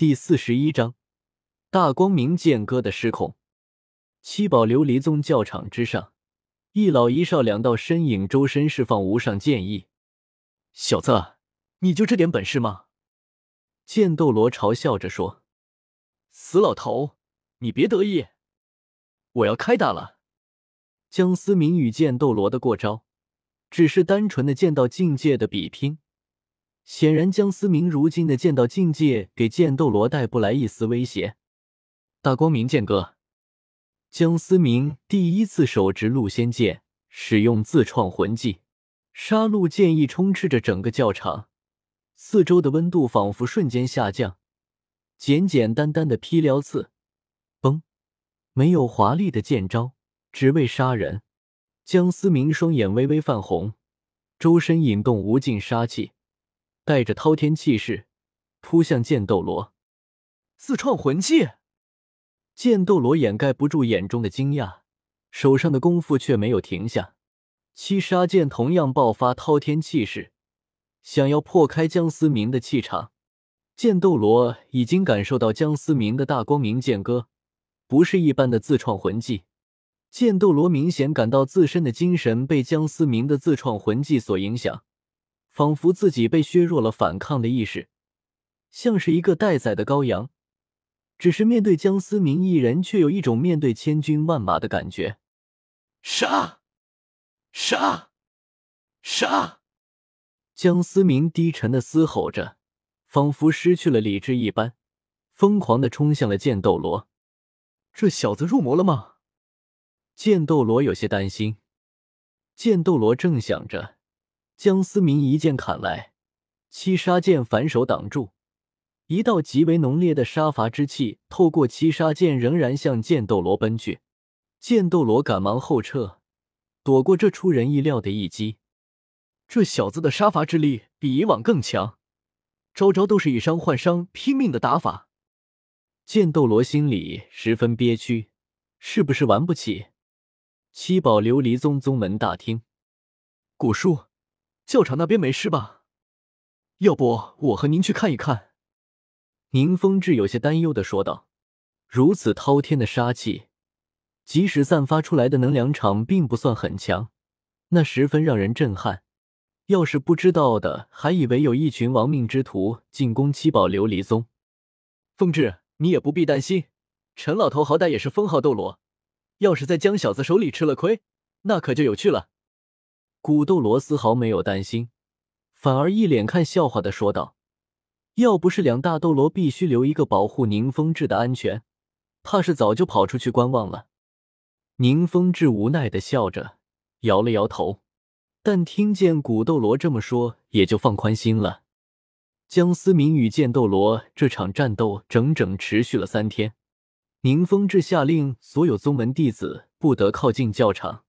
第四十一章大光明剑歌的失控。七宝琉璃宗教场之上，一老一少两道身影周身释放无上剑意。小子，你就这点本事吗？剑斗罗嘲笑着说：“死老头，你别得意，我要开打了。”江思明与剑斗罗的过招，只是单纯的剑道境界的比拼。显然，江思明如今的剑道境界给剑斗罗带不来一丝威胁。大光明剑歌，江思明第一次手执戮仙剑，使用自创魂技，杀戮剑意充斥着整个教场，四周的温度仿佛瞬间下降。简简单单的劈撩刺，崩，没有华丽的剑招，只为杀人。江思明双眼微微泛红，周身引动无尽杀气。带着滔天气势扑向剑斗罗，自创魂技。剑斗罗掩盖不住眼中的惊讶，手上的功夫却没有停下。七杀剑同样爆发滔天气势，想要破开江思明的气场。剑斗罗已经感受到江思明的大光明剑歌不是一般的自创魂技。剑斗罗明显感到自身的精神被江思明的自创魂技所影响。仿佛自己被削弱了反抗的意识，像是一个待宰的羔羊。只是面对江思明一人，却有一种面对千军万马的感觉。杀！杀！杀！江思明低沉的嘶吼着，仿佛失去了理智一般，疯狂的冲向了剑斗罗。这小子入魔了吗？剑斗罗有些担心。剑斗罗正想着。江思明一剑砍来，七杀剑反手挡住，一道极为浓烈的杀伐之气透过七杀剑，仍然向剑斗罗奔去。剑斗罗赶忙后撤，躲过这出人意料的一击。这小子的杀伐之力比以往更强，招招都是以伤换伤，拼命的打法。剑斗罗心里十分憋屈，是不是玩不起？七宝琉璃宗宗门大厅，古树。教场那边没事吧？要不我和您去看一看。宁风致有些担忧的说道：“如此滔天的杀气，即使散发出来的能量场并不算很强，那十分让人震撼。要是不知道的，还以为有一群亡命之徒进攻七宝琉璃宗。风致，你也不必担心，陈老头好歹也是封号斗罗，要是在江小子手里吃了亏，那可就有趣了。”古斗罗丝毫没有担心，反而一脸看笑话的说道：“要不是两大斗罗必须留一个保护宁风致的安全，怕是早就跑出去观望了。”宁风致无奈的笑着，摇了摇头，但听见古斗罗这么说，也就放宽心了。江思明与剑斗罗这场战斗整整持续了三天，宁风致下令所有宗门弟子不得靠近教场。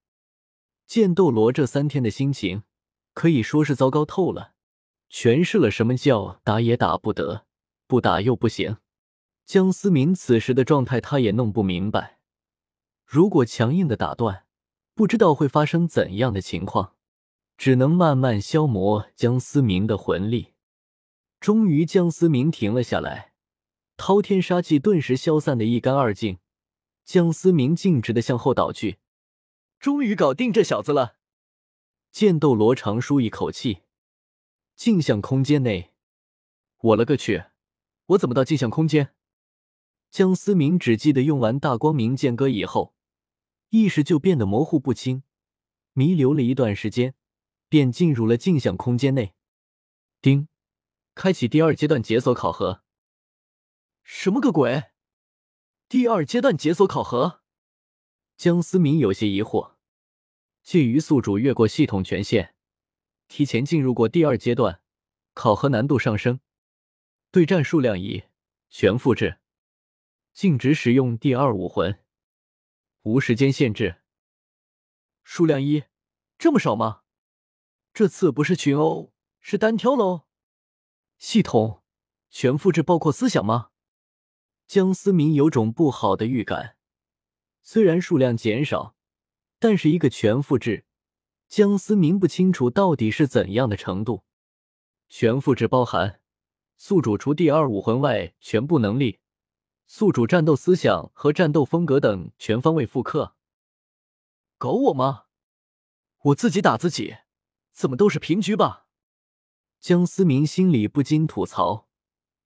剑斗罗这三天的心情可以说是糟糕透了，诠释了什么叫打也打不得，不打又不行。江思明此时的状态他也弄不明白，如果强硬的打断，不知道会发生怎样的情况，只能慢慢消磨江思明的魂力。终于，江思明停了下来，滔天杀气顿时消散的一干二净，江思明径直的向后倒去。终于搞定这小子了，剑斗罗长舒一口气。镜像空间内，我了个去！我怎么到镜像空间？江思明只记得用完大光明剑歌以后，意识就变得模糊不清，弥留了一段时间，便进入了镜像空间内。丁，开启第二阶段解锁考核。什么个鬼？第二阶段解锁考核？江思明有些疑惑，介于宿主越过系统权限，提前进入过第二阶段，考核难度上升。对战数量一，全复制，禁止使用第二武魂，无时间限制。数量一，这么少吗？这次不是群殴，是单挑喽？系统全复制包括思想吗？江思明有种不好的预感。虽然数量减少，但是一个全复制，江思明不清楚到底是怎样的程度。全复制包含宿主除第二武魂外，全部能力、宿主战斗思想和战斗风格等全方位复刻。搞我吗？我自己打自己，怎么都是平局吧？江思明心里不禁吐槽：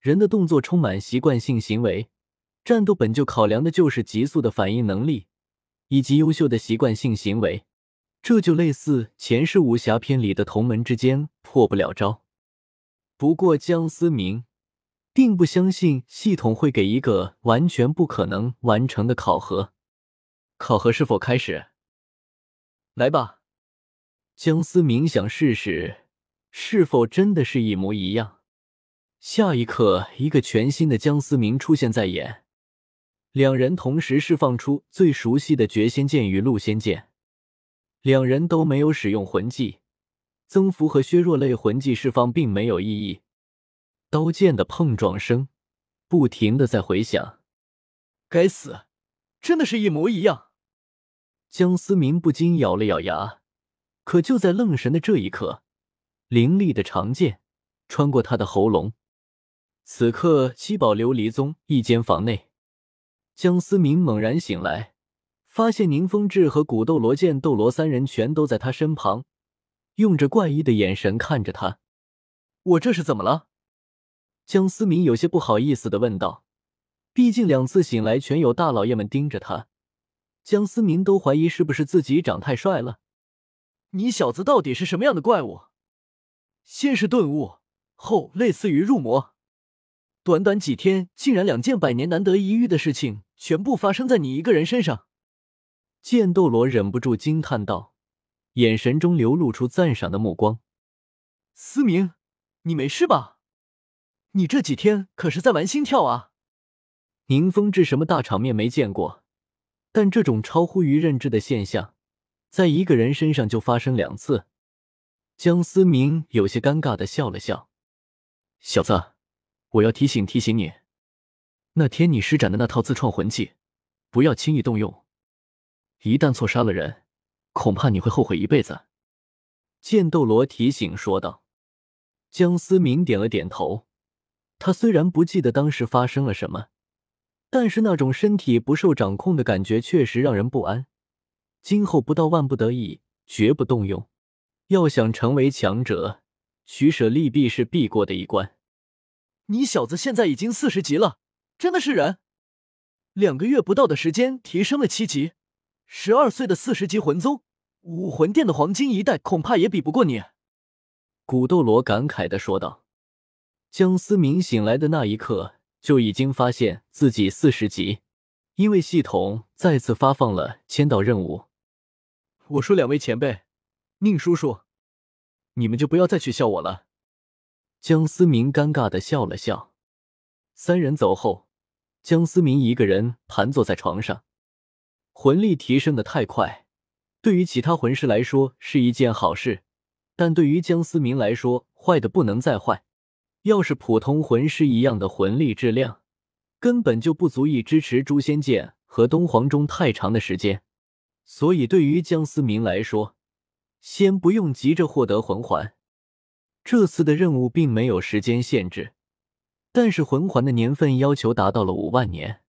人的动作充满习惯性行为，战斗本就考量的就是急速的反应能力以及优秀的习惯性行为，这就类似前世武侠片里的同门之间破不了招。不过江思明并不相信系统会给一个完全不可能完成的考核。考核是否开始？来吧。江思明想试试，是否真的是一模一样。下一刻，一个全新的江思明出现在眼，两人同时释放出最熟悉的绝仙剑与戮仙剑。两人都没有使用魂技，增幅和削弱类魂技释放并没有意义。刀剑的碰撞声不停的在回响。该死，真的是一模一样！江思明不禁咬了咬牙。可就在愣神的这一刻，凌厉的长剑穿过他的喉咙。此刻，七宝琉璃宗一间房内，江思明猛然醒来，发现宁风致和古斗罗、剑斗罗三人全都在他身旁，用着怪异的眼神看着他。我这是怎么了？江思明有些不好意思的问道。毕竟两次醒来，全有大老爷们盯着他，江思明都怀疑是不是自己长太帅了。你小子到底是什么样的怪物？先是顿悟，后类似于入魔，短短几天，竟然两件百年难得一遇的事情全部发生在你一个人身上。剑斗罗忍不住惊叹道，眼神中流露出赞赏的目光。思明，你没事吧？你这几天可是在玩心跳啊？宁风致什么大场面没见过，但这种超乎于认知的现象。在一个人身上就发生两次，江思明有些尴尬的笑了笑：“小子，我要提醒提醒你，那天你施展的那套自创魂技，不要轻易动用，一旦错杀了人，恐怕你会后悔一辈子。”剑斗罗提醒说道。江思明点了点头，他虽然不记得当时发生了什么，但是那种身体不受掌控的感觉确实让人不安。今后不到万不得已，绝不动用。要想成为强者，取舍利弊是必过的一关。你小子现在已经四十级了，真的是人？两个月不到的时间提升了七级，十二岁的四十级魂宗，武魂殿的黄金一代恐怕也比不过你。古斗罗感慨的说道。江思明醒来的那一刻，就已经发现自己四十级，因为系统再次发放了签到任务。我说：“两位前辈，宁叔叔，你们就不要再取笑我了。”江思明尴尬的笑了笑。三人走后，江思明一个人盘坐在床上。魂力提升的太快，对于其他魂师来说是一件好事，但对于江思明来说，坏的不能再坏。要是普通魂师一样的魂力质量，根本就不足以支持诛仙剑和东皇钟太长的时间。所以，对于江思明来说，先不用急着获得魂环。这次的任务并没有时间限制，但是魂环的年份要求达到了五万年。